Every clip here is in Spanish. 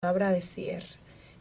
palabra de cierre,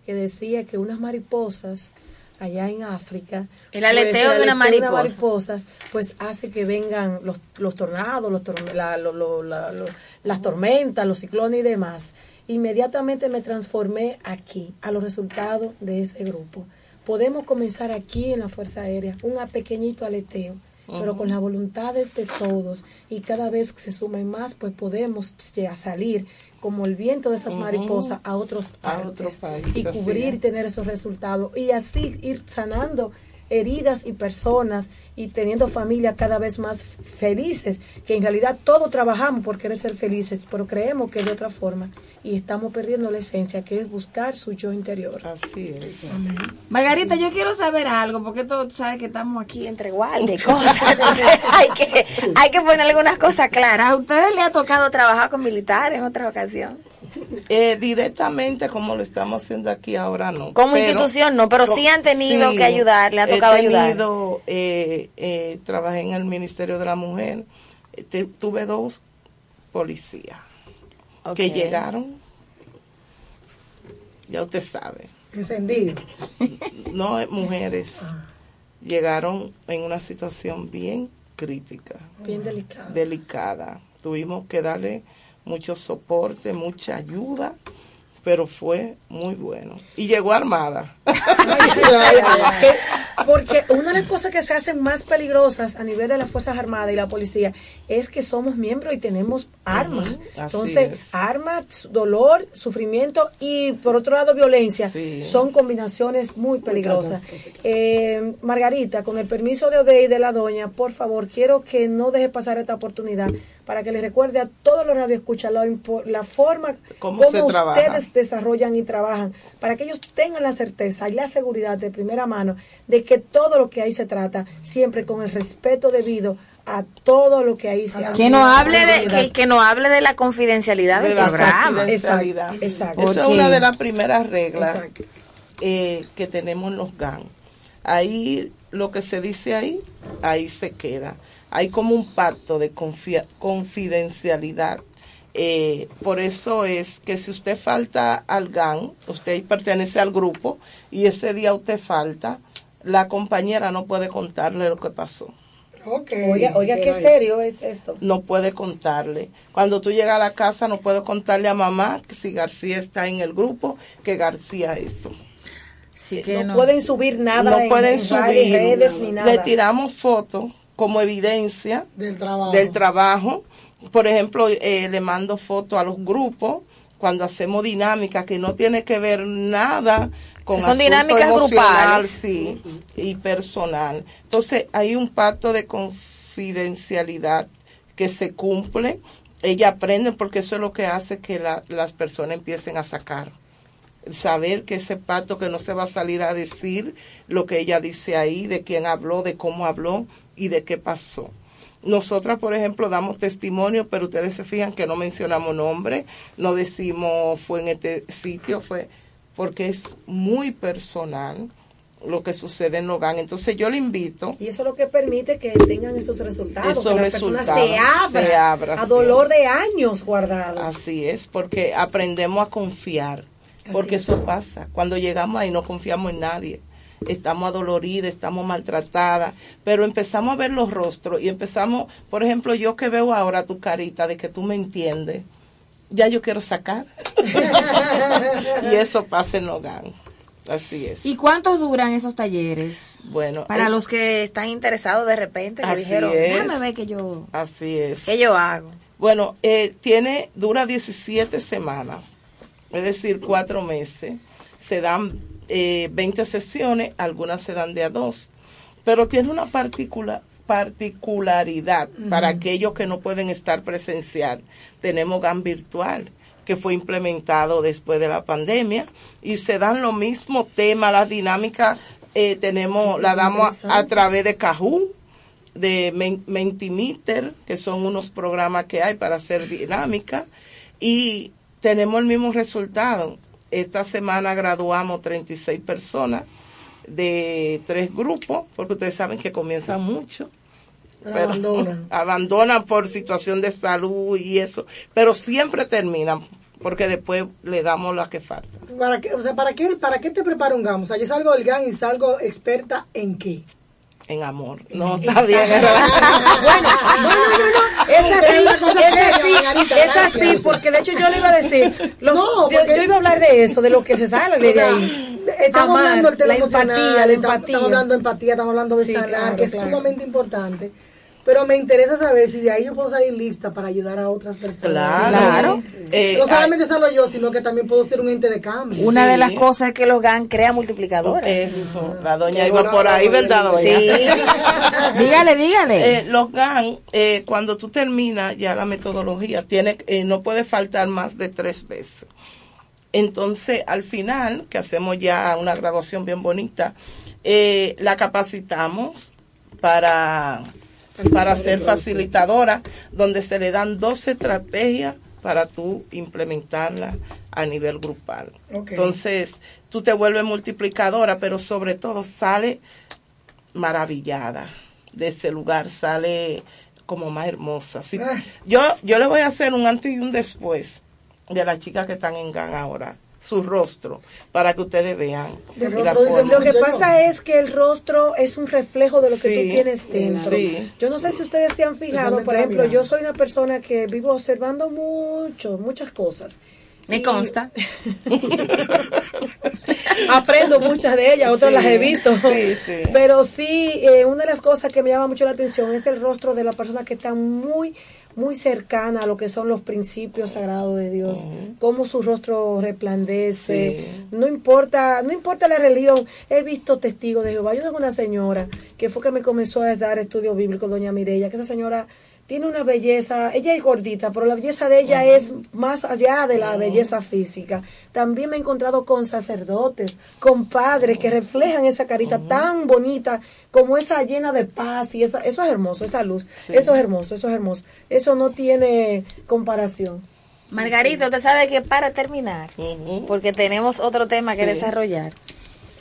que decía que unas mariposas allá en África. El aleteo pues, de una mariposa. mariposa, pues hace que vengan los, los tornados, los la- lo- lo- la- lo- las tormentas, los ciclones y demás. Inmediatamente me transformé aquí, a los resultados de ese grupo. Podemos comenzar aquí en la Fuerza Aérea, un pequeñito aleteo, pero con las voluntades de todos y cada vez que se sumen más, pues podemos ya salir como el viento de esas mariposas a otros A partes y cubrir y tener esos resultados y así ir sanando heridas y personas y teniendo familias cada vez más felices, que en realidad todos trabajamos por querer ser felices, pero creemos que de otra forma y estamos perdiendo la esencia, que es buscar su yo interior. Así es. Margarita, yo quiero saber algo, porque tú sabes que estamos aquí entre guardia y cosas. Entonces, hay que, hay que poner algunas cosas claras. ¿A ustedes le ha tocado trabajar con militares en otra ocasión? Eh, directamente como lo estamos haciendo aquí ahora no. Como Pero- institución no, pero sí han tenido que ayudar, le ha tocado he ayudar. eh, eh, trabajé en el Ministerio de la Mujer, eh, te- tuve dos policías que llegaron, ya usted sabe, Encendido. no eh, mujeres, llegaron en una situación bien crítica. Bien delicado. delicada. Tuvimos que darle mucho soporte, mucha ayuda, pero fue muy bueno. Y llegó armada. Que- Porque una de las cosas que se hacen más peligrosas a nivel de las Fuerzas Armadas y la policía es que somos miembros y tenemos armas. Entonces, es. armas, dolor, sufrimiento y por otro lado violencia Sí. son combinaciones muy peligrosas. Eh, Margarita, con el permiso de Odey y de la doña, por favor, quiero que no deje pasar esta oportunidad para que les recuerde a todos los radioescuchas la, la forma Cómo como trabaja. ustedes desarrollan y trabajan, para que ellos tengan la certeza y la seguridad de primera mano de que todo lo que ahí se trata, siempre con el respeto debido a todo lo que ahí se. Que no hable de, que, que no hable de la confidencialidad de del la programa. confidencialidad. Exacto, exacto. Eso es una de las primeras reglas eh, que tenemos en los GAN. Ahí lo que se dice ahí, ahí se queda. Hay como un pacto de confia- confidencialidad. Eh, por eso es que si usted falta al GAN, usted pertenece al grupo y ese día usted falta, la compañera no puede contarle lo que pasó. Ok. Oiga, oiga, qué serio es esto. no puede contarle. Cuando tú llegas a la casa no puedo contarle a mamá que si García está en el grupo, que García esto. Sí que no, no. pueden subir nada no en, pueden subir. redes ni nada. Le tiramos fotos como evidencia Del trabajo. del trabajo. Por ejemplo, eh, le mando fotos a los grupos cuando hacemos dinámica que no tiene que ver nada con son dinámicas grupales. sí, y personal. Entonces, hay un pacto de confidencialidad que se cumple. Ella aprende porque eso es lo que hace que la- las personas empiecen a sacar. Saber que ese pacto que no se va a salir a decir lo que ella dice ahí, de quién habló, de cómo habló y de qué pasó. Nosotras, por ejemplo, damos testimonio, pero ustedes se fijan que no mencionamos nombre, no decimos fue en este sitio, fue porque es muy personal lo que sucede en Logan. Entonces yo le invito Y eso es lo que permite que tengan esos resultados, Esos que la persona se abra, se abra, a sí. dolor de años guardados. Así es, porque aprendemos a confiar, porque es. eso pasa. Cuando llegamos ahí no confiamos en nadie. Estamos adoloridas, estamos maltratadas, pero empezamos a ver los rostros y empezamos, por ejemplo, yo que veo ahora tu carita de que tú me entiendes, ya yo quiero sacar. y eso pasa en Logan. Así es. ¿Y cuántos duran esos talleres? Bueno, Para eh, los que están interesados de repente, que dijeron, es. déjame ver que yo, así es. qué yo hago. Bueno, eh, tiene, dura 17 semanas, es decir, cuatro meses. Se dan eh, 20 sesiones, algunas se dan de a dos, pero tiene una particula- particularidad para aquellos que no pueden estar presencial. Tenemos GAN virtual que fue implementado después de la pandemia y se dan los mismos temas, las dinámicas eh, tenemos, la damos a, a través de Kahoot, de Men- Mentimeter, que son unos programas que hay para hacer dinámica, y tenemos el mismo resultado. Esta semana graduamos 36 personas de tres grupos, porque ustedes saben que comienzan mucho. Pero abandonan. abandonan por situación de salud y eso, pero siempre terminan. porque después le damos la que falta. ¿Para qué, o sea, ¿para qué, ¿para qué te prepara un GAN? O sea, yo salgo del GAN y salgo experta en qué. En amor. No, está bien. bueno, no, no, no, no. Es así, Es así, es así, porque de hecho yo le iba a decir, los- No, yo, iba a hablar de eso, de lo que se sale de O sea, ahí. estamos Amar, hablando del tema la empatía, la estamos- empatía. estamos hablando de empatía, estamos hablando de Sí, sanar, claro, que es claro. sumamente importante. Pero me interesa saber si de ahí yo puedo salir lista para ayudar a otras personas. Claro. Eh, no solamente salgo yo, sino que también puedo ser un ente de cambio. Una de las cosas es que los GAN crea multiplicadoras. Eso, la doña iba por ahí, ¿verdad, doña? Sí. dígale, dígale. Eh, los GAN, eh, cuando tú terminas ya la metodología, tiene, eh, no puede faltar más de tres veces. Entonces, al final, que hacemos ya una graduación bien bonita, eh, la capacitamos para, para ser facilitadora, donde se le dan dos estrategias para tú implementarla a nivel grupal. Entonces, tú te vuelves multiplicadora, pero sobre todo sale maravillada de ese lugar, sale como más hermosa. Si- Ah. yo, yo le voy a hacer un antes y un después de las chicas que están en GAN ahora, su rostro, para que ustedes vean. Lo que pasa es que el rostro es un reflejo de lo que Sí, tú tienes dentro. sí. Yo no sé si ustedes se han fijado, por ejemplo, yo soy una persona que vivo observando mucho, muchas cosas. Me consta. Aprendo muchas de ellas, otras Sí, las evito. sí, sí. Pero sí, eh, una de las cosas que me llama mucho la atención es el rostro de la persona que está muy, muy cercana a lo que son los principios sagrados de Dios. Cómo su rostro resplandece. Sí. No importa, no importa la religión. He visto testigos de Jehová. Yo tengo una señora que fue que me comenzó a dar estudio bíblico, doña Mireya, que esa señora tiene una belleza, ella es gordita, pero la belleza de ella es más allá de la belleza física. También me he encontrado con sacerdotes, con padres que reflejan esa carita tan bonita como esa llena de paz y esa, eso es hermoso, esa luz, eso es hermoso, eso es hermoso. Eso no tiene comparación. Margarita, usted sabe que para terminar, porque tenemos otro tema que Sí. desarrollar,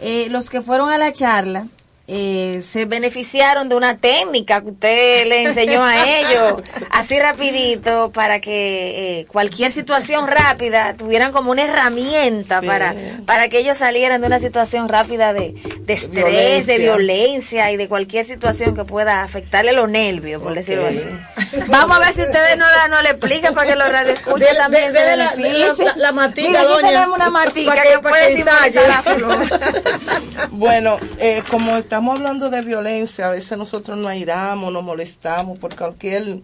eh, los que fueron a la charla eh, se beneficiaron de una técnica que usted le enseñó a ellos, así rapidito, para que eh, cualquier situación rápida tuvieran como una herramienta Sí. para, para que ellos salieran de una situación rápida de, de estrés, Violencia. de violencia y de cualquier situación que pueda afectarle los nervios, por decirlo así. Vamos a ver si ustedes no, la, no le explican para que los radioescuchas Dele- también dele se beneficien. la- la matica, Mira, aquí doña. tenemos una matica Pa' que, que- pa' puede que simbolizar ensaye. la flor. Bueno, eh, como estamos hablando de violencia, a veces nosotros nos airamos, nos molestamos por cualquier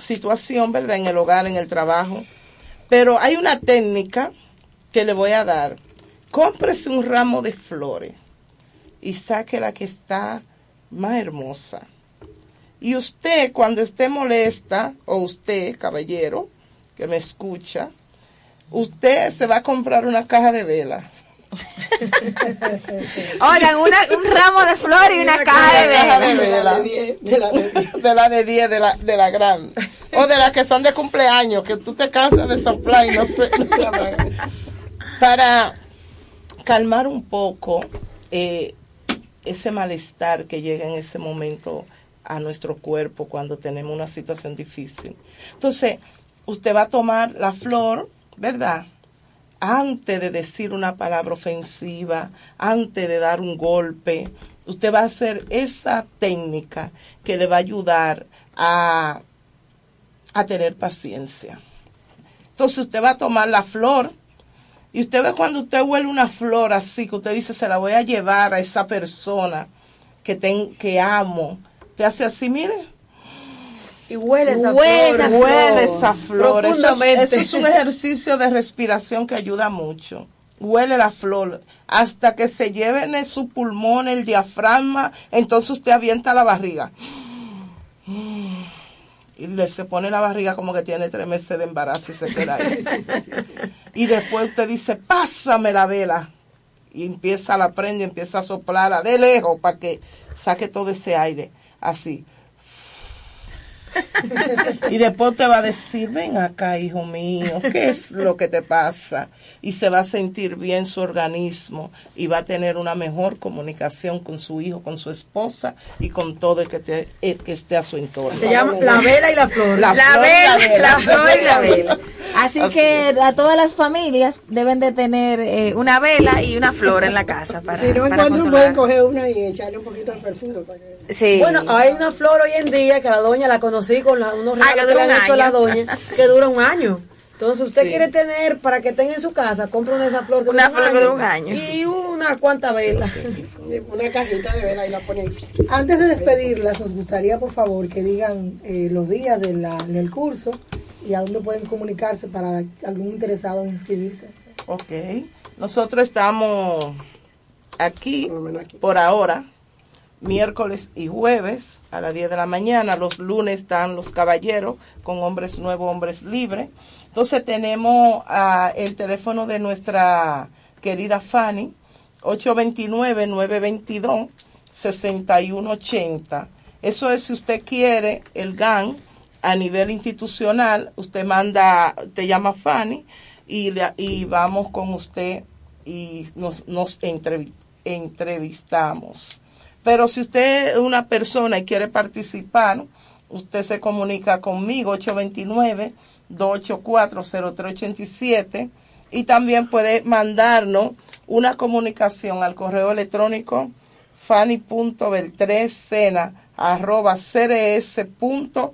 situación, ¿verdad? En el hogar, en el trabajo. Pero hay una técnica que le voy a dar. Cómprese un ramo de flores y saque la que está más hermosa. Y usted, cuando esté molesta, o usted, caballero, que me escucha, usted se va a comprar una caja de vela. Oigan, una, un ramo de flores y una caja de la de diez. De la de 10, de la, de la grande. O de las que son de cumpleaños, que tú te cansas de soplar y no sé. Para calmar un poco eh, ese malestar que llega en ese momento a nuestro cuerpo cuando tenemos una situación difícil. Entonces, usted va a tomar la flor, ¿verdad? Antes de decir una palabra ofensiva, antes de dar un golpe, usted va a hacer esa técnica que le va a ayudar a, a tener paciencia. Entonces usted va a tomar la flor y usted ve cuando usted huele una flor así, que usted dice, se la voy a llevar a esa persona que, ten, que amo. Te hace así, mire, Y huele esa Huele flor. esa flor. huele esa flor. Profundamente. eso es un ejercicio de respiración que ayuda mucho. Huele la flor hasta que se lleven en su pulmón el diafragma, entonces usted avienta la barriga. Y le, se pone la barriga como que tiene tres meses de embarazo y se queda ahí. Y después usted dice, pásame la vela. Y empieza, la prende y empieza a soplarla de lejos para que saque todo ese aire. Así. Y después te va a decir, ven acá, hijo mío, ¿qué es lo que te pasa? Y se va a sentir bien su organismo y va a tener una mejor comunicación con su hijo, con su esposa y con todo el que, te- el que esté a su entorno. Se llama la vela y la flor. La La flor y vela, la vela. la flor y la vela. Así, Así que es. a todas las familias deben de tener eh, una vela y una flor en la casa para, Si no encuentran, pueden coger una y echarle un poquito de perfume. Para que... Sí. Bueno, hay una flor hoy en día que la doña la conocí con la, unos Ah, que regalos que le han un hecho la año. doña, que dura un año. Entonces, usted Sí. quiere tener, para que tenga en su casa, compre una de esas flores que Una flor que dura un año. Y una cuanta vela. Una cajita de vela y la pone ahí. Antes de despedirlas, nos gustaría, por favor, que digan eh, los días de la- del curso y a dónde pueden comunicarse para algún interesado en inscribirse. Ok. Nosotros estamos aquí por ahora, miércoles y jueves a las 10 de la mañana. Los lunes están los caballeros con hombres nuevos, hombres libres. Entonces tenemos ah, el teléfono de nuestra querida Fanny, 829-922-6180. Eso es si usted quiere el GAN a nivel institucional, usted manda, te llama Fanny y, y vamos con usted y nos, nos entrevi- entrevistamos. Pero si usted es una persona y quiere participar, usted se comunica conmigo, 829-284-0387, y también puede mandarnos una comunicación al correo electrónico fanny.beltrescena arroba crs.org.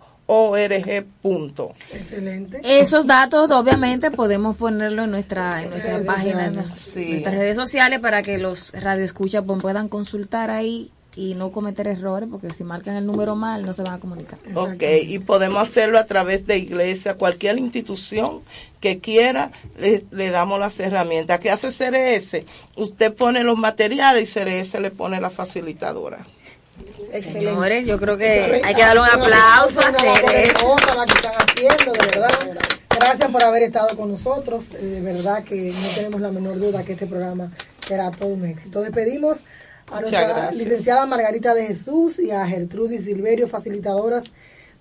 Excelente. Esos datos, obviamente, podemos ponerlo en nuestra, en nuestra Redes página, en nuestras, Sí. nuestras redes sociales, para que los radioescuchas puedan consultar ahí y no cometer errores, porque si marcan el número mal, no se van a comunicar. Ok, y podemos hacerlo a través de iglesia, cualquier institución que quiera, le, le damos las herramientas. ¿Qué hace CRS? Usted pone los materiales y CRS le pone la facilitadora. Señores, yo creo que hay que darle un aplauso a hermosa la que están haciendo, de verdad. Gracias por haber estado con nosotros. Eh, De verdad que no tenemos la menor duda que este programa será todo un éxito. Despedimos a Muchas nuestra gracias. licenciada Margarita de Jesús y a Gertrudis Silverio, facilitadoras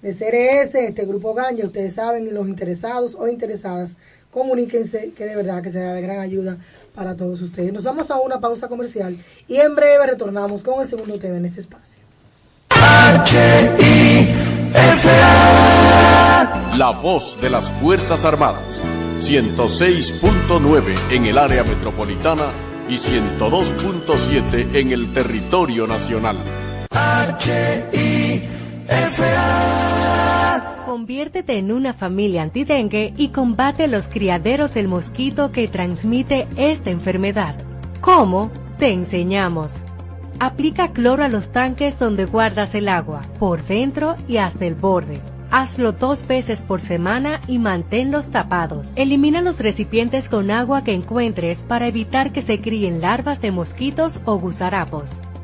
de CRS, este grupo Ganja. Ustedes saben, y los interesados o interesadas, comuníquense, que de verdad que será de gran ayuda para todos ustedes. Nos vamos a una pausa comercial y en breve retornamos con el segundo tema en este espacio. La voz de las Fuerzas Armadas. 106.9 en el área metropolitana y 102.7 en el territorio nacional. Conviértete en una familia antidengue y combate los criaderos del mosquito que transmite esta enfermedad. ¿Cómo? Te enseñamos. Aplica cloro a los tanques donde guardas el agua, por dentro y hasta el borde. Hazlo dos veces por semana y manténlos tapados. Elimina los recipientes con agua que encuentres para evitar que se críen larvas de mosquitos o gusarapos.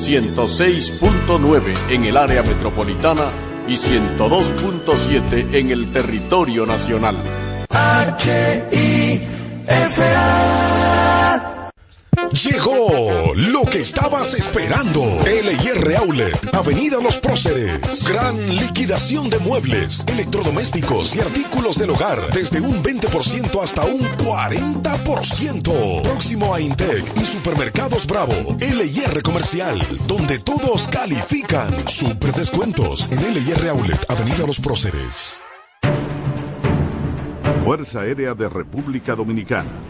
106.9 en el área metropolitana y 102.7 en el territorio nacional. Llegó lo que estabas esperando. LIR Outlet, Avenida Los Próceres. Gran liquidación de muebles, electrodomésticos y artículos del hogar. Desde un 20% hasta un 40%. Próximo a Intec y Supermercados Bravo. LIR Comercial, donde todos califican. Super descuentos en LIR Outlet, Avenida Los Próceres. Fuerza Aérea de República Dominicana.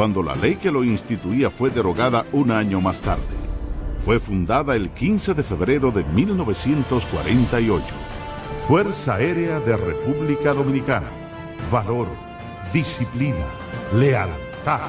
cuando la ley que lo instituía fue derogada un año más tarde. Fue fundada el 15 de febrero de 1948. Fuerza Aérea de República Dominicana. Valor, disciplina, lealtad.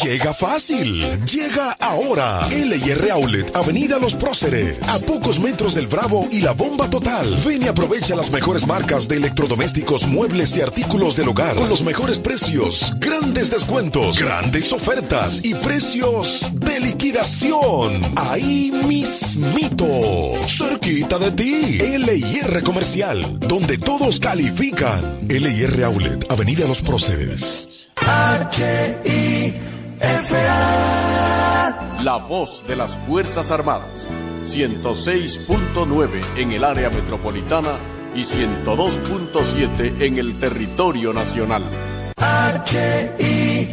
Llega fácil, llega ahora. LR Outlet, Avenida Los Próceres, a pocos metros del Bravo y la Bomba Total. Ven y aprovecha las mejores marcas de electrodomésticos, muebles y artículos del hogar con los mejores precios, grandes descuentos, grandes ofertas y precios de liquidación. Ahí mismito, cerquita de ti. LIR Comercial, donde todos califican. LIR Outlet, Avenida Los Próceres. La voz de las Fuerzas Armadas. 106.9 en el área metropolitana y 102.7 en el territorio nacional. Y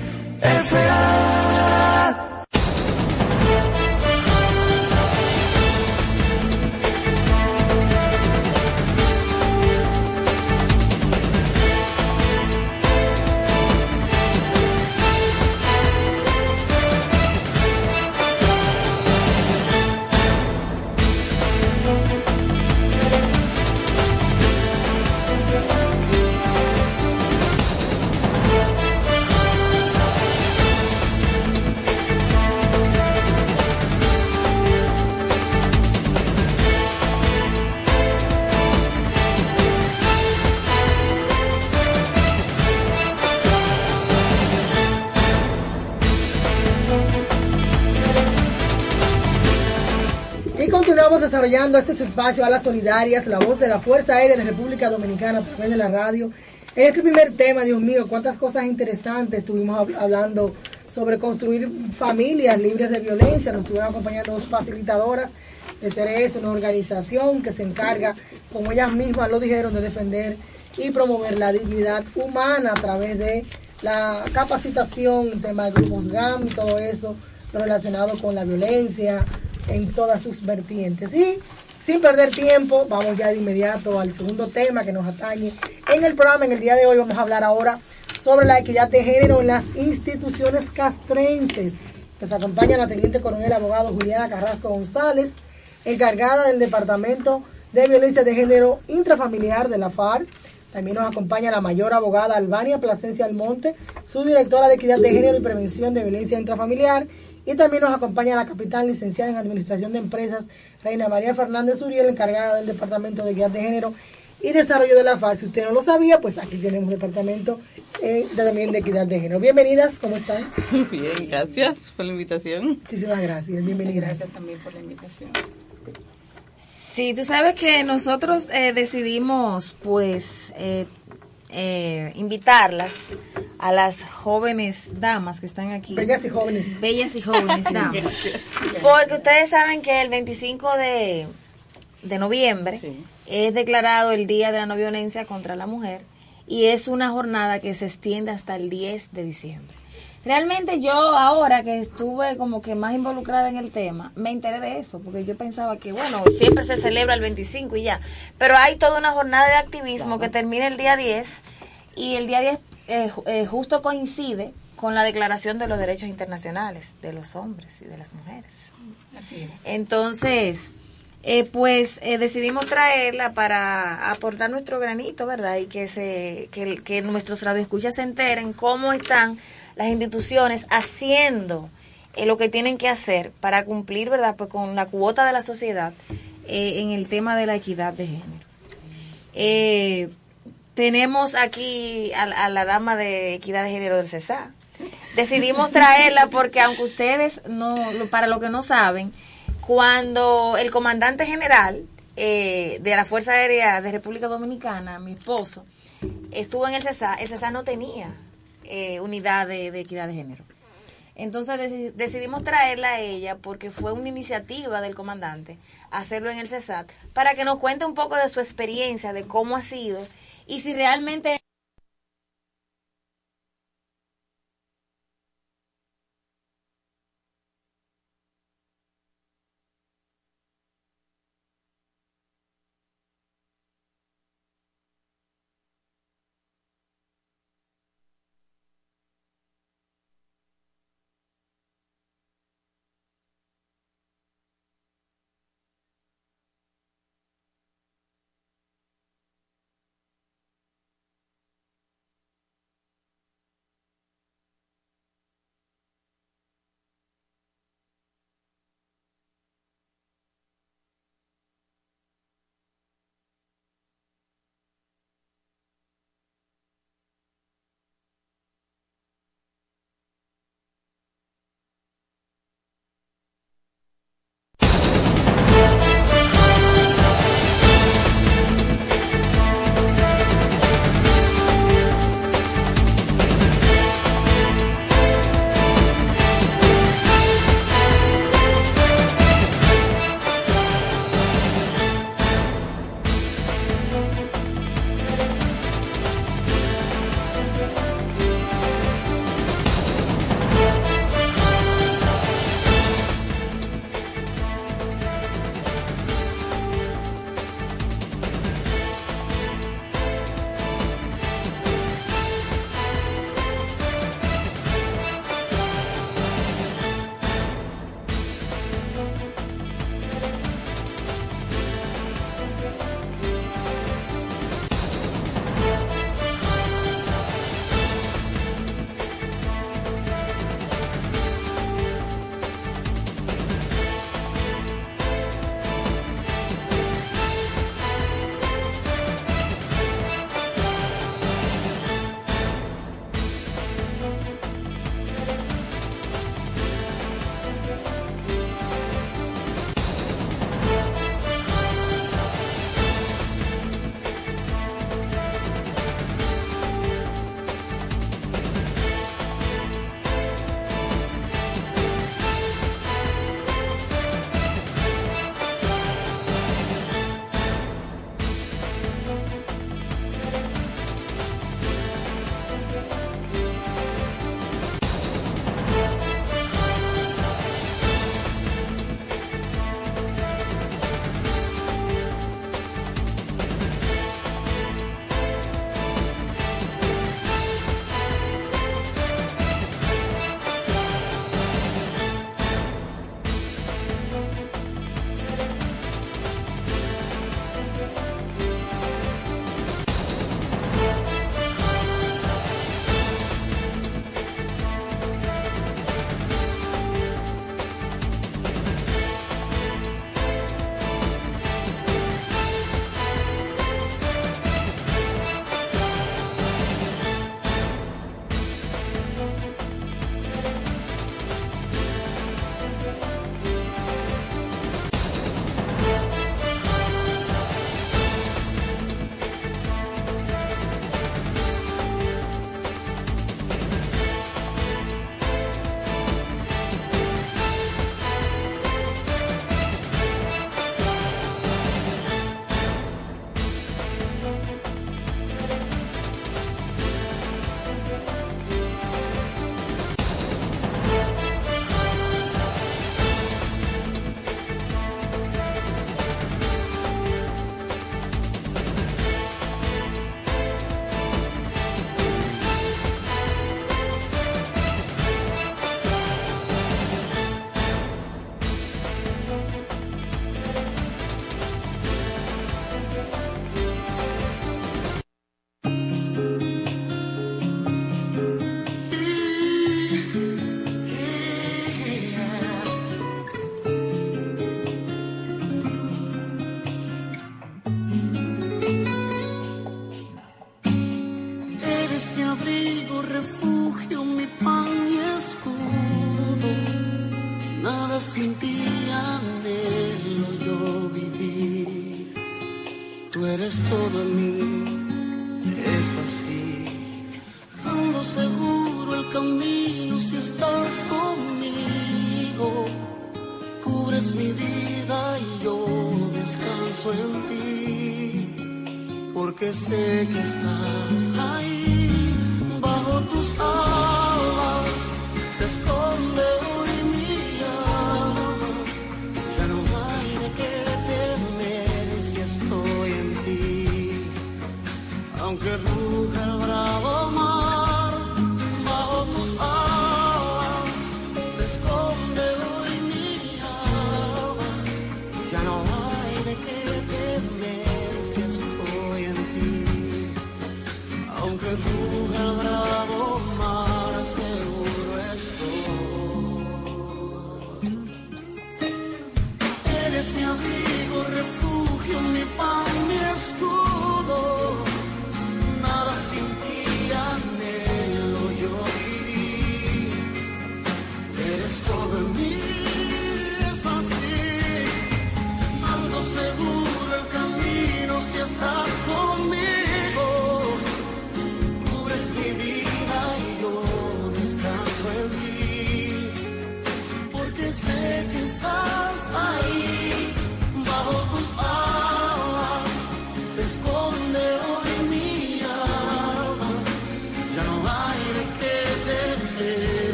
desarrollando este espacio a las solidarias, la voz de la Fuerza Aérea de República Dominicana a través de la radio. Este primer tema, Dios mío, cuántas cosas interesantes estuvimos hab- hablando sobre construir familias libres de violencia. Nos estuvieron acompañando dos facilitadoras de CRS, una organización que se encarga, como ellas mismas lo dijeron, de defender y promover la dignidad humana a través de la capacitación, tema de grupos GAM y todo eso relacionado con la violencia en todas sus vertientes. Y sin perder tiempo, vamos ya de inmediato al segundo tema que nos atañe. En el programa, en el día de hoy, vamos a hablar ahora sobre la equidad de género en las instituciones castrenses. Nos acompaña la teniente coronel abogado Juliana Carrasco González, encargada del Departamento de Violencia de Género Intrafamiliar de la FARC. También nos acompaña la mayor abogada Albania Plasencia Almonte, su directora de Equidad de Género y Prevención de Violencia Intrafamiliar. Y también nos acompaña la capitán licenciada en Administración de Empresas, Reina María Fernández Uriel, encargada del Departamento de Equidad de Género y Desarrollo de la FARC. Si usted no lo sabía, pues aquí tenemos Departamento eh, también de Equidad de Género. Bienvenidas, ¿cómo están? Bien, gracias por la invitación. Muchísimas gracias, bienvenidas. Gracias también por la invitación. Sí, tú sabes que nosotros eh, decidimos, pues, eh, eh, invitarlas a las jóvenes damas que están aquí. Bellas y jóvenes. Bellas y jóvenes damas. Porque ustedes saben que el 25 de, de noviembre es declarado el Día de la No Violencia contra la Mujer y es una jornada que se extiende hasta el 10 de diciembre. Realmente yo ahora que estuve como que más involucrada en el tema, me enteré de eso, porque yo pensaba que, bueno, siempre se celebra el 25 y ya, pero hay toda una jornada de activismo que termina el día 10 y el día 10 eh, eh, justo coincide con la Declaración de los Derechos Internacionales de los hombres y de las mujeres. Así es. Entonces, eh, pues eh, decidimos traerla para aportar nuestro granito, ¿verdad? Y que se que, que nuestros radioescuchas se enteren cómo están las instituciones haciendo eh, lo que tienen que hacer para cumplir, ¿verdad? Pues con la cuota de la sociedad eh, en el tema de la equidad de género. Eh, tenemos aquí a, a la dama de equidad de género del CESA. decidimos traerla porque aunque ustedes no, para lo que no saben, cuando el comandante general eh, de la Fuerza Aérea de República Dominicana, mi esposo, estuvo en el CESA, el CESA no tenía eh, unidad de, de equidad de género. Entonces deci- decidimos traerla a ella porque fue una iniciativa del comandante hacerlo en el CESAT para que nos cuente un poco de su experiencia, de cómo ha sido y si realmente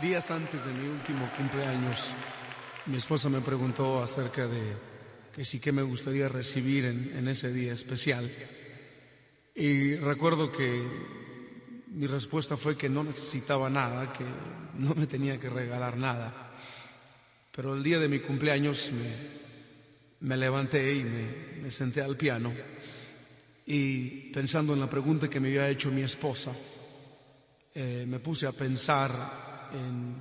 Días antes de mi último cumpleaños, mi esposa me preguntó acerca de que sí que me gustaría recibir en, ese día especial. Y recuerdo que mi respuesta fue que no necesitaba nada, que no me tenía que regalar nada. Pero el día de mi cumpleaños me, me levanté y me, me senté al piano y pensando en la pregunta que me había hecho mi esposa, eh, me puse a pensar en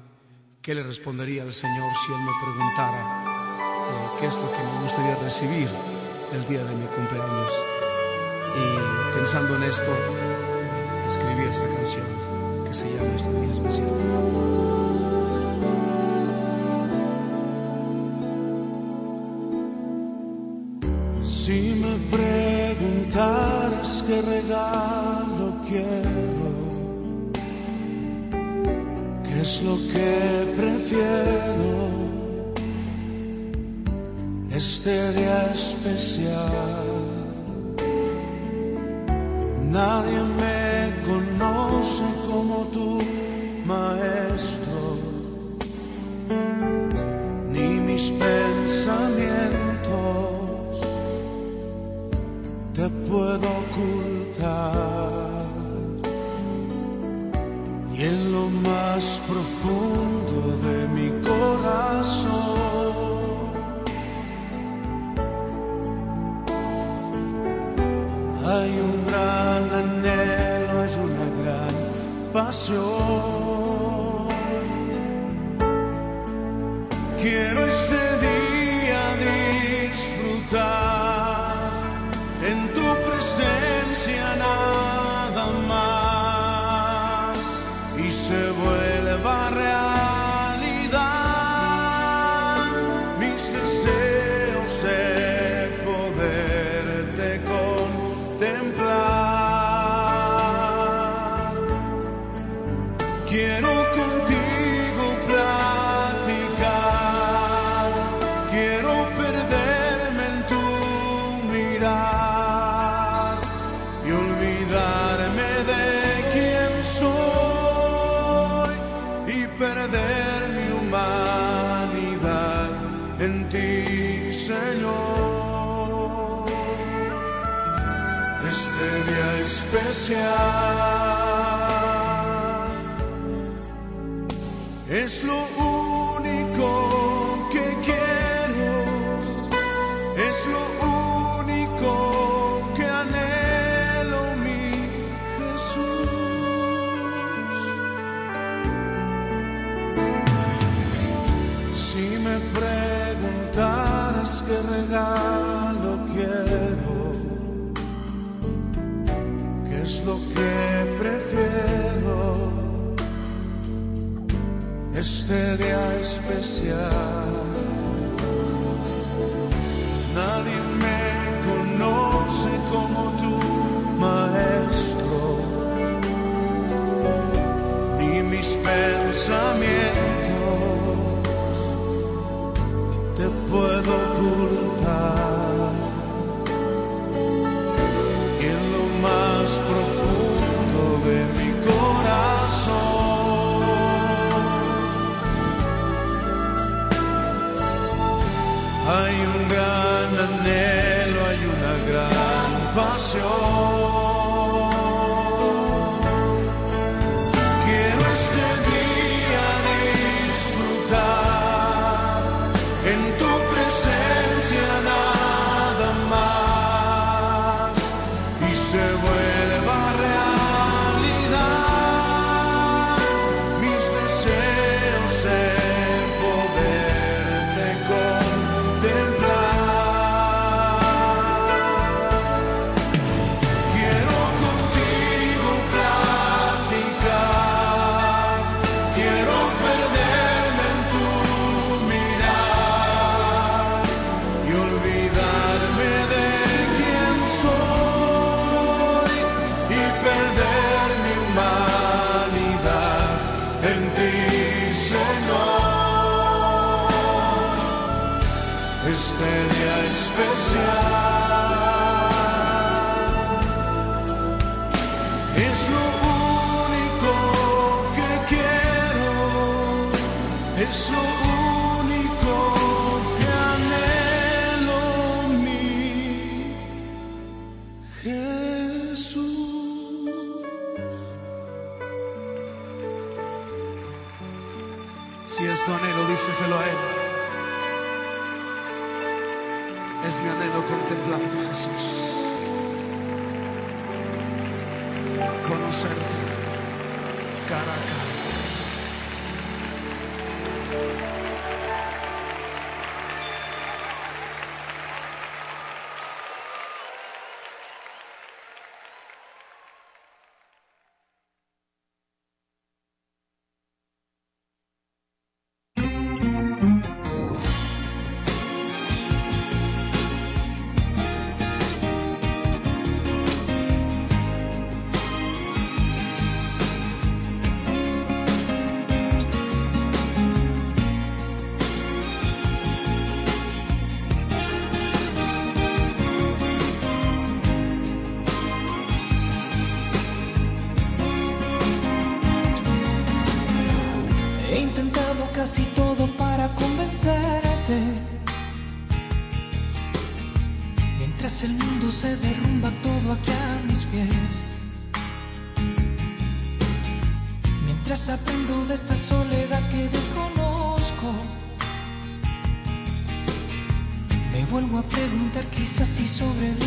qué le respondería al Señor si Él me preguntara eh, qué es lo que me gustaría recibir el día de mi cumpleaños. Y pensando en esto, eh, escribí esta canción que se llama Este Día Especial. Si me preguntaras qué regalo quiero, lo que prefiero, este día especial. Nadie me conoce como tú, maestro, ni mis pensamientos te puedo ocultar. Profundo especial especial. Hay una gran pasión. casi todo para convencerte. Mientras el mundo se derrumba todo aquí a mis pies. Mientras aprendo de esta soledad que desconozco. Me vuelvo a preguntar quizás si sobrevivo.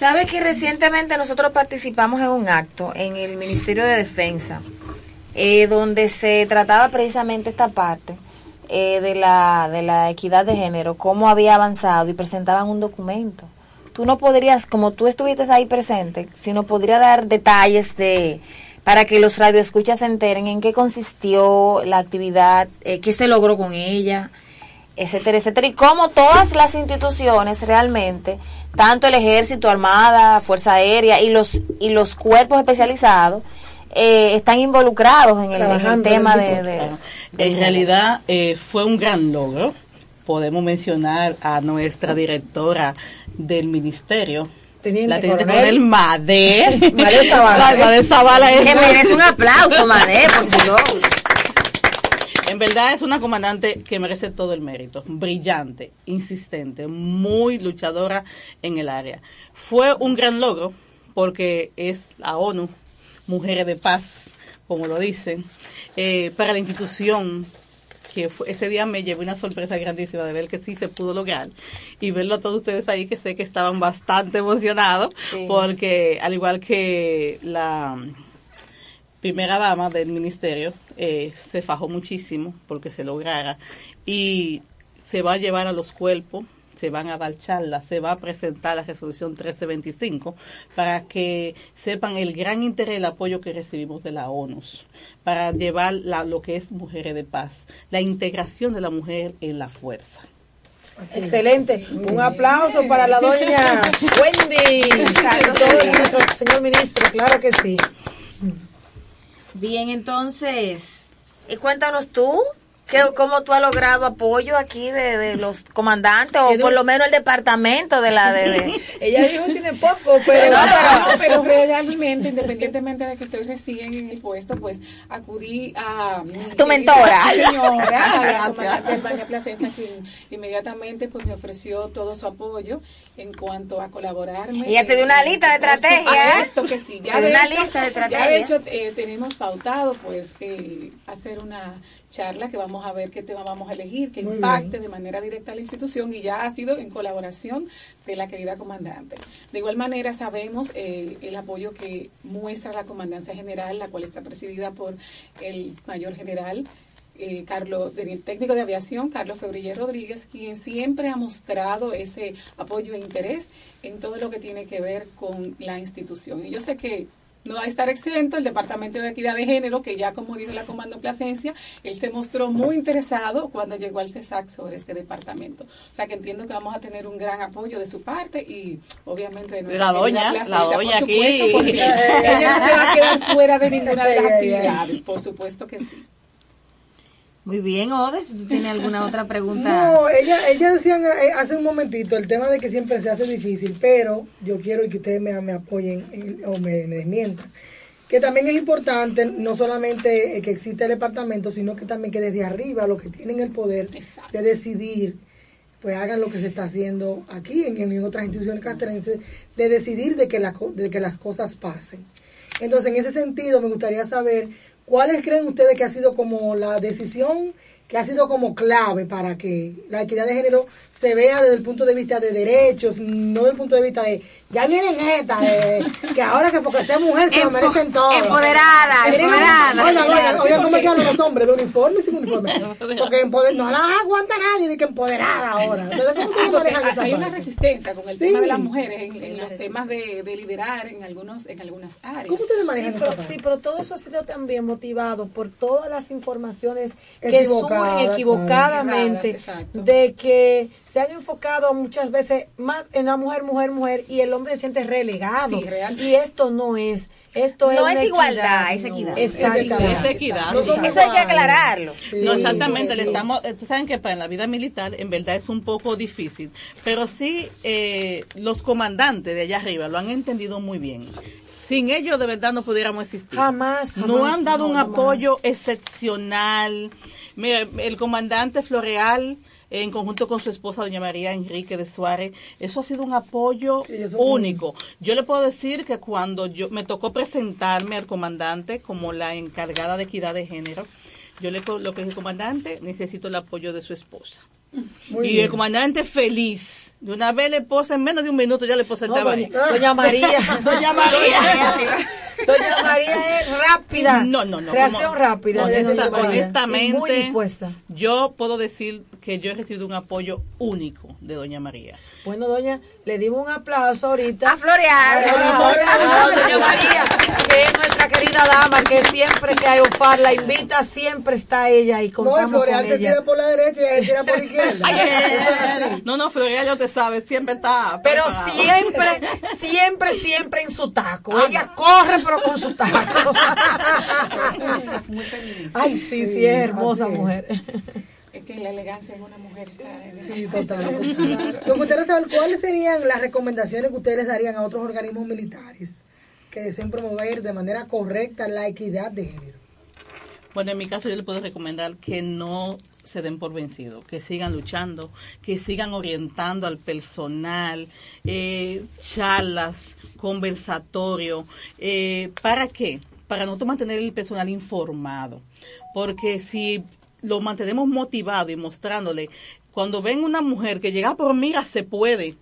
Sabe que recientemente nosotros participamos en un acto en el Ministerio de Defensa, eh, donde se trataba precisamente esta parte eh, de, la, de la equidad de género, cómo había avanzado y presentaban un documento. Tú no podrías, como tú estuviste ahí presente, sino podría dar detalles de para que los radioescuchas se enteren en qué consistió la actividad, eh, qué se logró con ella, etcétera, etcétera, y cómo todas las instituciones realmente tanto el ejército, armada, fuerza aérea y los y los cuerpos especializados eh, están involucrados en el, en el Trabajando tema de, Claro. En realidad eh, fue un gran logro. Podemos mencionar a nuestra directora del ministerio, Teniente la teniente coronel. coronel Made. Made Zavala. La Made Zavala es- Que merece un aplauso, Made, por favor. En verdad es una comandante que merece todo el mérito, brillante, insistente, muy luchadora en el área. Fue un gran logro porque es la ONU, Mujeres de Paz, como lo dicen, eh, para la institución que fue- ese día me llevé una sorpresa grandísima de ver que sí se pudo lograr y verlo a todos ustedes ahí que sé que estaban bastante emocionados Sí. porque al igual que la primera dama del ministerio eh, se fajó muchísimo porque se lograra y se va a llevar a los cuerpos, se van a dar charlas, se va a presentar la resolución 1325 para que sepan el gran interés y el apoyo que recibimos de la ONU para llevar la- lo que es Mujeres de Paz, la integración de la mujer en la fuerza. Excelente. Un aplauso para la doña Wendy. Todo nuestro señor ministro, claro que sí. Bien, entonces, eh, cuéntanos tú, ¿qué, ¿cómo tú has logrado apoyo aquí de, de los comandantes o por lo menos el departamento de la... De, Ella dijo que tiene poco, pero... No, pero realmente, independientemente de que estoy recién en el puesto, pues acudí a mi Tu mentora. señora, a la comandante Albania Plasencia, quien inmediatamente pues me ofreció todo su apoyo en cuanto a colaborarme. Ella te dio una lista de por estrategia, supuesto que sí. Ya Te dio de una hecho- lista de Ya estrategia. de hecho eh, tenemos pautado pues eh, hacer una charla que vamos a ver qué tema vamos a elegir, que Muy impacte bien. de manera directa a la institución y ya ha sido en colaboración de la querida comandante. De igual manera sabemos eh, el apoyo que muestra la Comandancia General, la cual está presidida por el mayor general eh, Carlos, del técnico de aviación, Carlos Febrille Rodríguez, quien siempre ha mostrado ese apoyo e interés en todo lo que tiene que ver con la institución. Y yo sé que no va a estar exento el Departamento de Equidad de Género, que ya como dijo la Comando Plasencia, él se mostró muy interesado cuando llegó al CESAC sobre este departamento. O sea que entiendo que vamos a tener un gran apoyo de su parte y obviamente de nuestra La doña, la doña por aquí. porque ella no se va a quedar fuera de ninguna de las actividades, por supuesto que sí. Muy bien, Ode, si tú tienes alguna otra pregunta. No, ella, ella decían eh, hace un momentito el tema de que siempre se hace difícil, pero yo quiero que ustedes me, me apoyen en- o me, me desmientan. Que también es importante no solamente eh, que existe el departamento, sino que también que desde arriba los que tienen el poder de decidir, pues hagan lo que se está haciendo aquí en, en otras instituciones castrenses, de decidir de que, la de que las cosas pasen. Entonces, en ese sentido, me gustaría saber cuáles creen ustedes que ha sido como la decisión que ha sido como clave para que la equidad de género se vea desde el punto de vista de derechos, no desde el punto de vista de, ya vienen estas, de, que ahora que porque sea mujer se lo merecen todo. empoderada, empoderada. Oigan, Sí, oigan cómo es que porque- hablan los hombres, de uniforme y sin uniforme. Porque empoder- no las aguanta nadie de que empoderada ahora. Entonces, ¿cómo ustedes porque manejan esa hay una resistencia con el Sí. tema de las mujeres en, en los temas de, de liderar en algunos en algunas áreas. ¿Cómo ustedes manejan Sí, esa pero, parte? sí, pero todo eso ha sido también motivado por todas las informaciones que Equivocadas, equivocadamente exacto. de que se han enfocado muchas veces más en la mujer, mujer, mujer y el hombre se siente relegado. Sí. Y esto no es, esto No es, igualdad, equidad. es equidad. Exactamente. Es equidad. No Eso hay que aclararlo. Sí, no, exactamente. sí. Le estamos, eh, saben que para la vida militar en verdad es un poco difícil, pero sí eh, los comandantes de allá arriba lo han entendido muy bien. Sin ellos de verdad no pudiéramos existir. Jamás, No jamás, han dado no, un jamás. apoyo excepcional. Mira, el comandante Floreal en conjunto con su esposa doña María Enrique de Suárez, eso ha sido un apoyo Sí, único. Yo le puedo decir que cuando yo me tocó presentarme al comandante como la encargada de equidad de género, yo le lo que dije, comandante, necesito el apoyo de su esposa. Muy y bien. el comandante feliz. De una vvez le posa, en menos de un minuto ya le posa No, estaba doña, María. Doña María. Doña María es rápida. No, no, no. Reacción como- rápida. honesta- honestamente. Y muy dispuesta. yo puedo decir que yo he recibido un apoyo único de Doña María. Bueno, doña, le dimos un aplauso ahorita. A florear. A doña María, que es nuestra querida dama, que siempre que hay UFAR la invita, siempre está ella y No, y contamos Floreal con se ella. tira por la derecha y ella se tira por la izquierda. No, no, Floreal ya te sabe, siempre está. Pero siempre, siempre, siempre en su taco. Ella corre, pero con su taco. Muy feminista. Ay, sí, sí, es hermosa así mujer. Es que la elegancia en una mujer está en Sí, total. Lo que ustedes saben, ¿cuáles serían las recomendaciones que ustedes darían a otros organismos militares que deseen promover de manera correcta la equidad de género? Bueno, en mi caso yo le puedo recomendar que no se den por vencidos, que sigan luchando, que sigan orientando al personal, eh, charlas, conversatorio. Eh, ¿Para qué? Para nosotros mantener el personal informado. Porque si lo mantenemos motivado y mostrándole, cuando ven una mujer que llega por mira, se puede.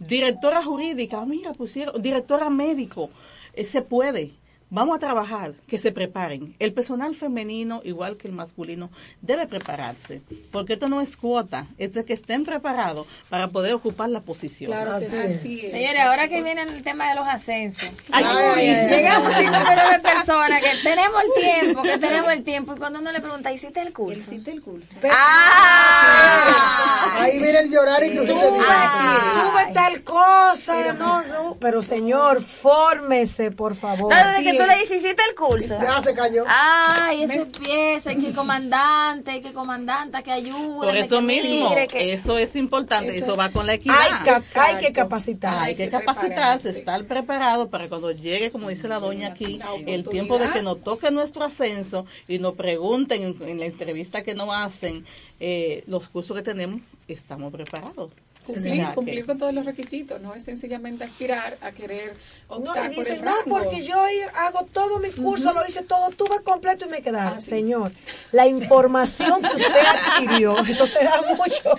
Directora jurídica, mira, pusieron, directora médico, eh, se puede. Vamos a trabajar, que se preparen. El personal femenino, igual que el masculino, debe prepararse, porque esto no es cuota, esto es que estén preparados para poder ocupar la posición. Claro que sí. Así es. Señores, ahora que viene el tema de los ascensos, Ay, Ay, ay, ay. llegamos sin número de personas que tenemos el tiempo, que tenemos el tiempo, y cuando uno le pregunta, ¿hiciste el curso? Hiciste el curso. ¡Ah! Ahí viene el llorar inclusive. Tuve, tal cosa, no, no, pero señor, fórmese, por favor. No, tú le dices, ¿hiciste el curso? Ya se cayó. Ay, eso empieza, que comandante, que comandante, que ayuda. Por eso que mismo, mire, que- eso es importante, eso, va con la equidad. Hay, que- hay que capacitar. Hay que capacitarse, estar preparado para cuando llegue, como dice la doña aquí, el tiempo de que nos toque nuestro ascenso y nos pregunten en, en la entrevista que nos hacen eh, los cursos que tenemos, estamos preparados. Cumplir, cumplir con todos los requisitos, no es sencillamente aspirar a querer No, optar y por dicen, el no, porque yo hago todo mi curso, lo hice todo, tuve completo y me quedaron. Señor, la información que usted adquirió, eso se da mucho,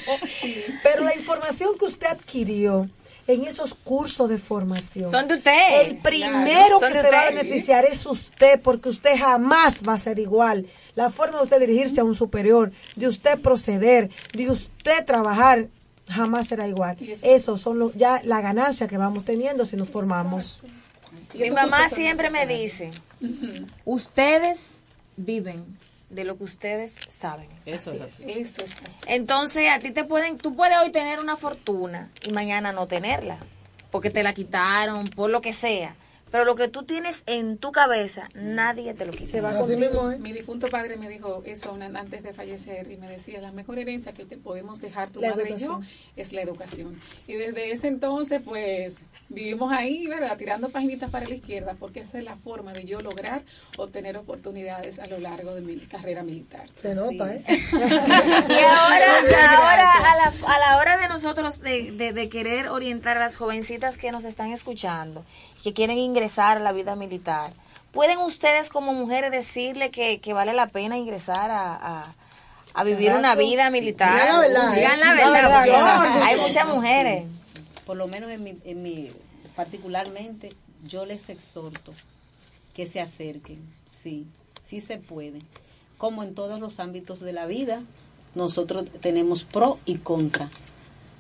pero la información que usted adquirió en esos cursos de formación. Son de usted. El primero que se va a beneficiar es usted, porque usted jamás va a ser igual. La forma de usted dirigirse a un superior, de usted proceder, de usted trabajar, jamás será igual. Eso son los, ya la ganancia que vamos teniendo si nos formamos. Mi mamá siempre me dice, ustedes viven de lo que ustedes saben. Eso es así. Eso es así. Entonces, a ti te pueden, tú puedes hoy tener una fortuna y mañana no tenerla, porque te la quitaron, por lo que sea. Pero lo que tú tienes en tu cabeza, nadie te lo quita. Se va Así contigo. mismo, ¿eh? Mi difunto padre me dijo eso antes de fallecer y me decía, la mejor herencia que te podemos dejar tu La madre y yo es la educación. Y desde ese entonces, pues, vivimos ahí, ¿verdad? Tirando paginitas para la izquierda, porque esa es la forma de yo lograr obtener oportunidades a lo largo de mi carrera militar. Se nota, ¿eh? Y ahora, ahora a, la, a la hora de nosotros de, de- de querer orientar a las jovencitas que nos están escuchando, que quieren ingresar a la vida militar, ¿pueden ustedes como mujeres decirle que, que vale la pena ingresar a, a- a vivir una vida militar? Digan la verdad. Digan la La verdad, verdad, porque yo- hay muchas mujeres. Por lo menos en mi, en mi, particularmente, yo les exhorto que se acerquen, sí, sí se puede. Como en todos los ámbitos de la vida, nosotros tenemos pro y contra.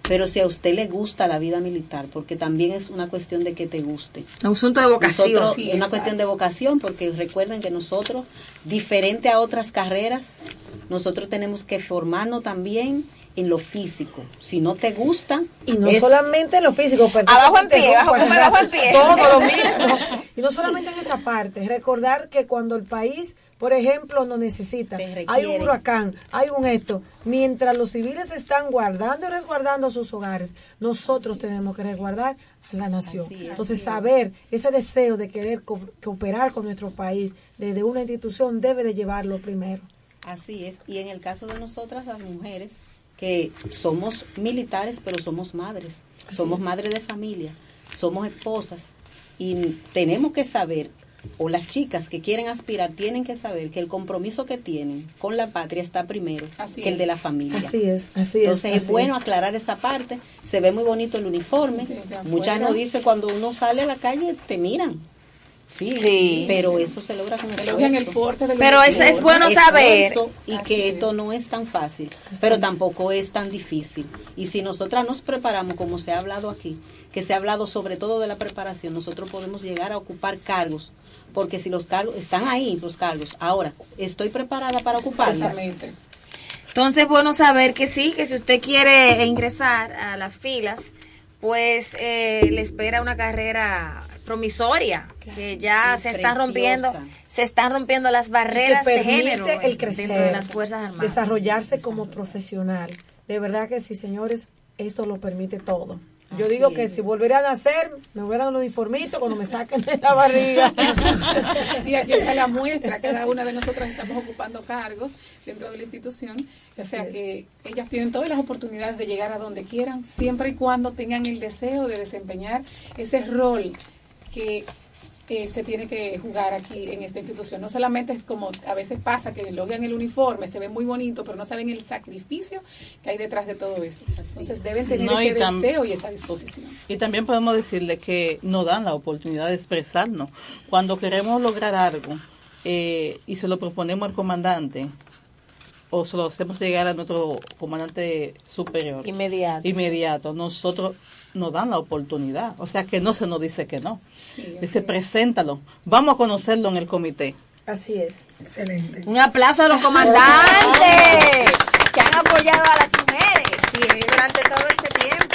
Pero si a usted le gusta la vida militar, porque también es una cuestión de que te guste. Un asunto de vocación. Nosotros- Sí, es una exacto. cuestión de vocación, porque recuerden que nosotros, diferente a otras carreras, nosotros tenemos que formarnos también en lo físico. Si no te gusta, Y no es- solamente en lo físico, perdón Abajo en pie, abajo en pie. Todo lo mismo. Y no solamente en esa parte, recordar que cuando el país, por ejemplo, nos necesita, hay un huracán, hay un esto, mientras los civiles están guardando y resguardando sus hogares, nosotros tenemos que resguardar a la nación. Así. Entonces, saber ese deseo de querer co- cooperar con nuestro país desde una institución debe de llevarlo primero. Así es. Y en el caso de nosotras, las mujeres, que somos militares, pero somos madres, somos es. madres de familia, somos esposas, y tenemos que saber, o las chicas que quieren aspirar, tienen que saber que el compromiso que tienen con la patria está primero Así que el de la familia. Así es, así es. Entonces es bueno es. aclarar esa parte. Se ve muy bonito el uniforme. Muchas nos dicen cuando uno sale a la calle te miran. Sí, Sí. pero eso se logra con el el porte del Pero es- es bueno saber. Y que esto no es tan fácil, pero tampoco es tan difícil. Y si nosotras nos preparamos, como se ha hablado aquí, que se ha hablado sobre todo de la preparación, nosotros podemos llegar a ocupar cargos. Porque si los cargos, están ahí los cargos. Ahora, ¿estoy preparada para ocuparlos? Exactamente. Entonces, bueno saber que sí, que si usted quiere ingresar a las filas, pues eh, le espera una carrera promisoria, que ya se están Preciosa. rompiendo, se están rompiendo las barreras que de permite género el crecer, dentro de las Fuerzas Armadas. desarrollarse como profesional. De verdad que sí, señores, esto lo permite todo. Yo Así digo que es. si volviera a nacer, me hubieran un uniformito cuando me saquen de la barriga. y aquí está la muestra, cada una de nosotras estamos ocupando cargos dentro de la institución, o sea Así que ellas tienen todas las oportunidades de llegar a donde quieran, siempre y cuando tengan el deseo de desempeñar ese rol que eh, se tiene que jugar aquí en esta institución. No solamente es como a veces pasa que elogian el uniforme, se ve muy bonito, pero no saben el sacrificio que hay detrás de todo eso. Entonces deben tener No, ese tam- deseo y esa disposición. Y también podemos decirle que nos dan la oportunidad de expresarnos. Cuando queremos lograr algo eh, y se lo proponemos al comandante o se lo hacemos llegar a nuestro comandante superior. Inmediato. Inmediato. Nosotros nos dan la oportunidad. O sea que no se nos dice que no. Sí, dice, preséntalo. Vamos a conocerlo en el comité. Así es. Excelente. Un aplauso a los comandantes que han apoyado a las mujeres durante todo este tiempo.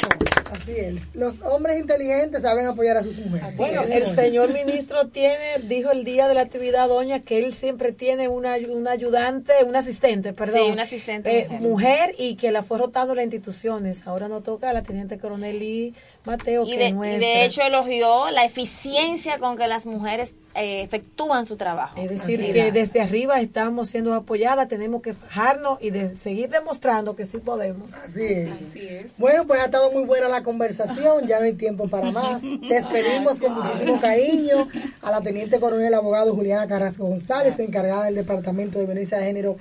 Así es. Los hombres inteligentes saben apoyar a sus mujeres. Bueno, el señor ministro tiene, dijo el día de la actividad, doña, que él siempre tiene una, una ayudante, una asistente, perdón. Sí, una asistente eh, mujer. mujer. y que la fue rotando las instituciones. Ahora nos toca a la teniente coronel y Mateo, Y que de, es y de hecho elogió la eficiencia con que las mujeres eh, efectúan su trabajo. Es decir, Así que es. desde arriba estamos siendo apoyadas, tenemos que fajarnos y de seguir demostrando que sí podemos. Así es. Así es. Bueno, pues ha estado muy buena la conversación, ya no hay tiempo para más. Despedimos con muchísimo cariño a la teniente coronel abogado Juliana Carrasco González, encargada del Departamento de Violencia de Género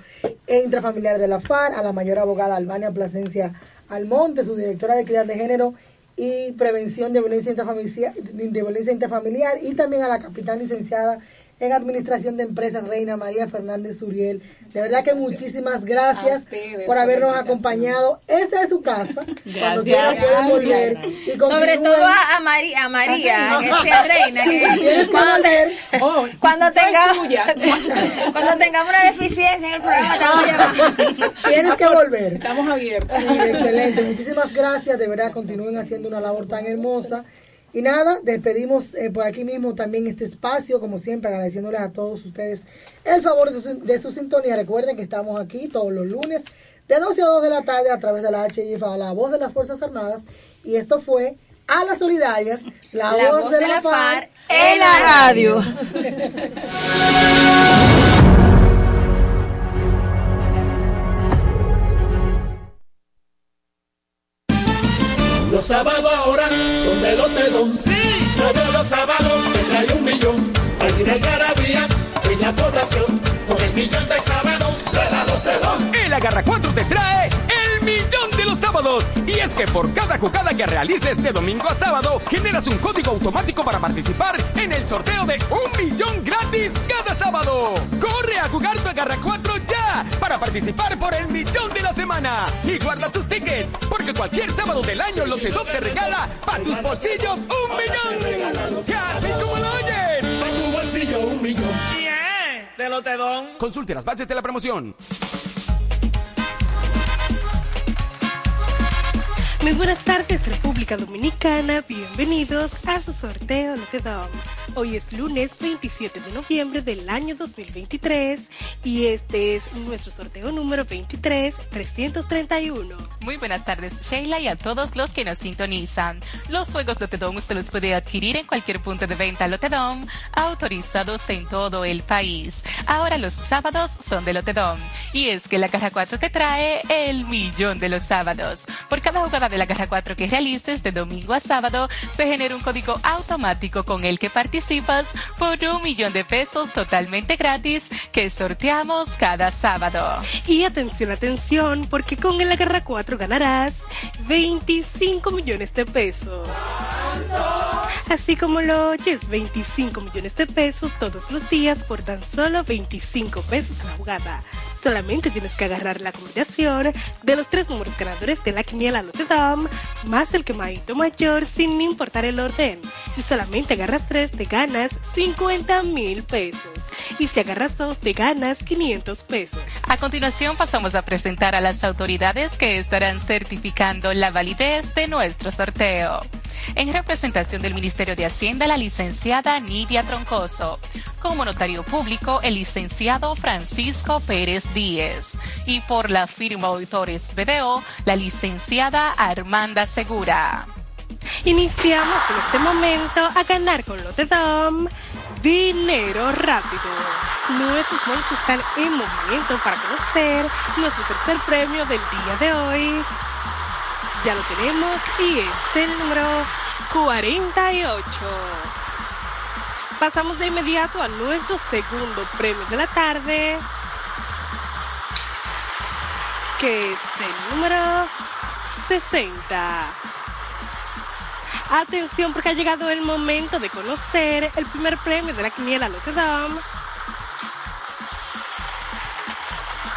e Intrafamiliar de la FAR, a la mayor abogada Albania Plasencia Almonte, su directora de Equidad de Género y Prevención de Violencia de violencia intrafamiliar y también a la capitán licenciada en Administración de Empresas Reina María Fernández Uriel. De verdad que muchísimas gracias ustedes por habernos acompañado. Esta es su casa. Cuando quieran pueden volver. Y Sobre todo a, a María, a María, que sea reina, que cuando. Oh, cuando tengamos suya. cuando tengamos una deficiencia en el programa, te vamos a llamar. Tienes que volver. Estamos abiertos. Sí, excelente. Muchísimas gracias. De verdad, continúen haciendo una labor tan hermosa. Y nada, despedimos eh, por aquí mismo también este espacio, como siempre, agradeciéndoles a todos ustedes el favor de su, de su sintonía. Recuerden que estamos aquí todos los lunes de 12 a 2 de la tarde a través de la HIF, a la voz de las Fuerzas Armadas. Y esto fue a las solidarias, la, La voz, voz de, la la FAR en la radio. Los sábados ahora son de Lotedón. Sí. Todos los sábados te hay un millón. Ir al Garabía en la población. Con el millón del sábado de la Lotedón. El Agarra 4 te trae millón de los sábados. Y es que por cada jugada que realices de domingo a sábado, generas un código automático para participar en el sorteo de un millón gratis cada sábado. Corre a jugar tu Agarra 4 ya para participar por el millón de la semana. Y guarda tus tickets, porque cualquier sábado del año Lotedom te regala para tus bolsillos un millón. Casi como lo oyes. Para tu bolsillo un millón. De Lotedom. Consulte las bases de la promoción. Muy buenas tardes República Dominicana, bienvenidos a su sorteo Lotedom. Hoy es lunes 27 de noviembre del año 2023 y este es nuestro sorteo número 23-331. Muy buenas tardes, Sheila, y a todos los que nos sintonizan. Los juegos Lotedom usted los puede adquirir en cualquier punto de venta Lotedom, autorizados en todo el país. Ahora los sábados son de Lotedom. Y es que la caja 4 te trae el millón de los sábados. Por cada jugada de la caja 4 que realices de domingo a sábado, se genera un código automático con el que participas por un millón de pesos totalmente gratis que sorteamos cada sábado. Y atención, atención, porque con el Agarra 4 ganarás 25 millones de pesos. Así como lo oyes, 25 millones de pesos todos los días por tan solo 25 pesos a la jugada. Solamente tienes que agarrar la combinación de los tres números ganadores de la quiniela Notre Dame más el quemadito mayor sin importar el orden. Si solamente agarras tres, te ganas 50 mil pesos. Y si agarras dos, te ganas 500 pesos. A continuación pasamos a presentar a las autoridades que estarán certificando la validez de nuestro sorteo. En representación del Ministerio de Hacienda, la licenciada Nidia Troncoso. Como notario público, el licenciado Francisco Pérez Y por la firma Auditores BDO, la licenciada Armanda Segura. Iniciamos en este momento a ganar con los de Dom dinero rápido. Nuestros monos están en movimiento para conocer nuestro tercer premio del día de hoy. Ya lo tenemos y es el número 48. Pasamos de inmediato a nuestro segundo premio de la tarde, que es el número 60. Atención porque ha llegado el momento de conocer el primer premio de la quiniela Notre Dame,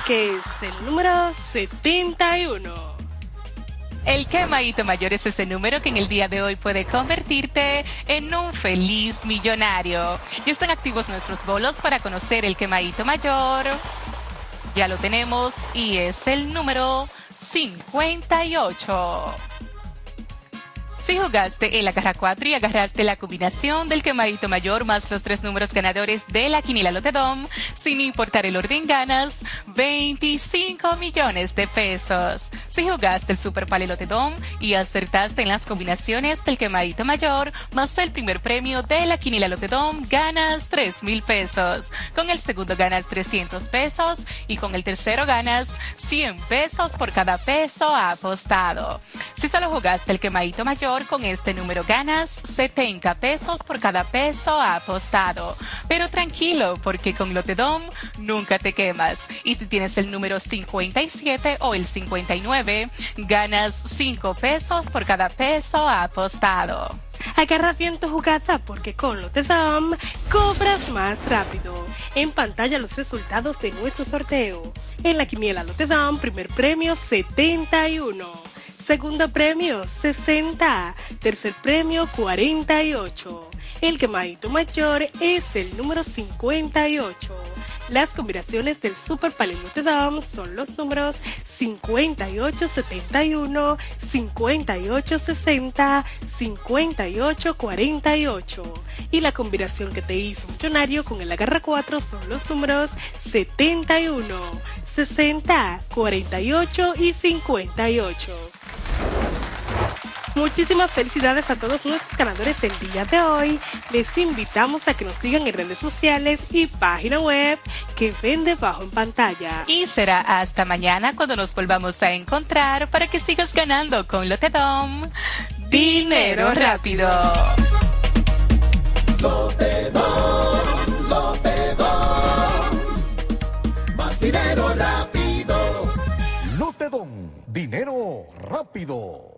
que es el número 71. El quemadito mayor es ese número que en el día de hoy puede convertirte en un feliz millonario. Ya están activos nuestros bolos para conocer el quemadito mayor. Ya lo tenemos y es el número 58. Si jugaste en la caja 4 y agarraste la combinación del quemadito mayor más los tres números ganadores de la quiniela Lotedom, sin importar el orden ganas 25 millones de pesos. Si jugaste el Super Pale Lotedom y acertaste en las combinaciones del quemadito mayor más el primer premio de la quiniela Lotedom, ganas 3 mil pesos. Con el segundo ganas 300 pesos y con el tercero ganas 100 pesos por cada peso apostado. Si solo jugaste el quemadito mayor, con este número ganas 70 pesos por cada peso apostado. Pero tranquilo, porque con Lotedom nunca te quemas. Y si tienes el número 57 o el 59, ganas 5 pesos por cada peso apostado. Agarra bien tu jugada porque con Lotedom cobras más rápido. En pantalla los resultados de nuestro sorteo. En la quiniela Lotedom, primer premio 71. Segundo premio, 60. Tercer premio, 48. El quemadito mayor es el número 58. Las combinaciones del Super Palelote Dom son los números 5871, 5860, 5848. Y la combinación que te hizo millonario con el agarra 4 son los números 71, 60, 48 y 58. Muchísimas felicidades a todos nuestros ganadores del día de hoy. Les invitamos a que nos sigan en redes sociales y página web que ven debajo en pantalla. Y será hasta mañana cuando nos volvamos a encontrar para que sigas ganando con Lotedom. Dinero rápido. Lotedom, Lotedom. Más dinero rápido. Lotedom, dinero rápido.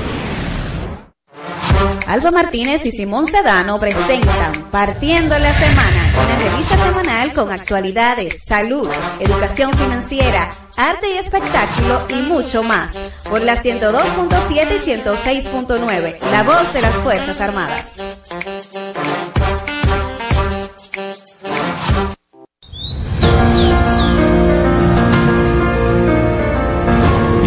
Alba Martínez y Simón Sedano presentan Partiendo la Semana, una revista semanal con actualidades, salud, educación financiera, arte y espectáculo y mucho más. Por la 102.7 y 106.9, la voz de las Fuerzas Armadas.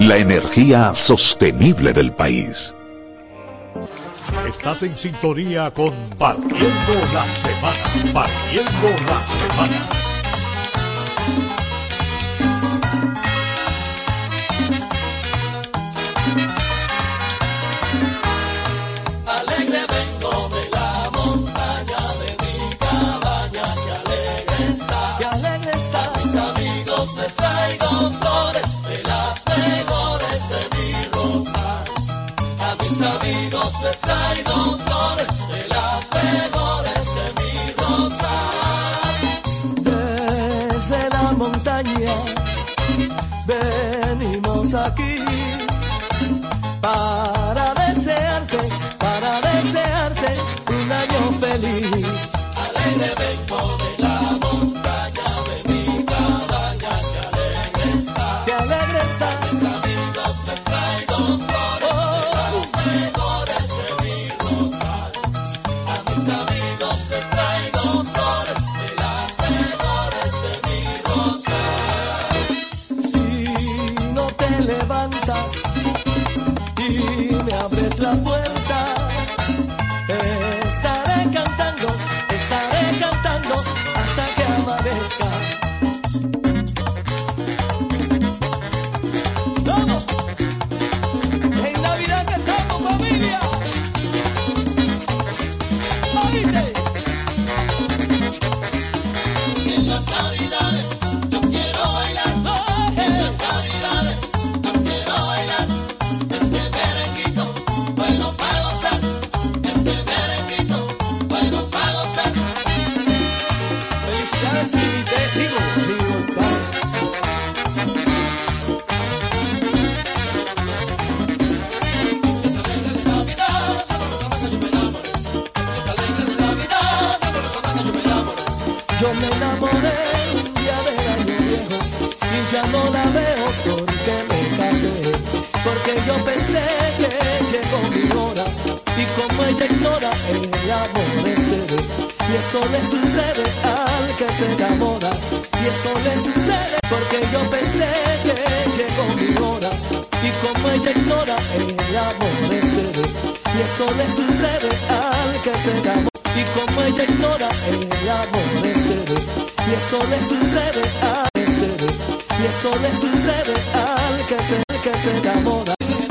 la energía sostenible del país. Estás en sintonía con Partiendo la Semana. Partiendo la Semana. amigos les traigo flores de las mejores de mi rosal. Desde la montaña,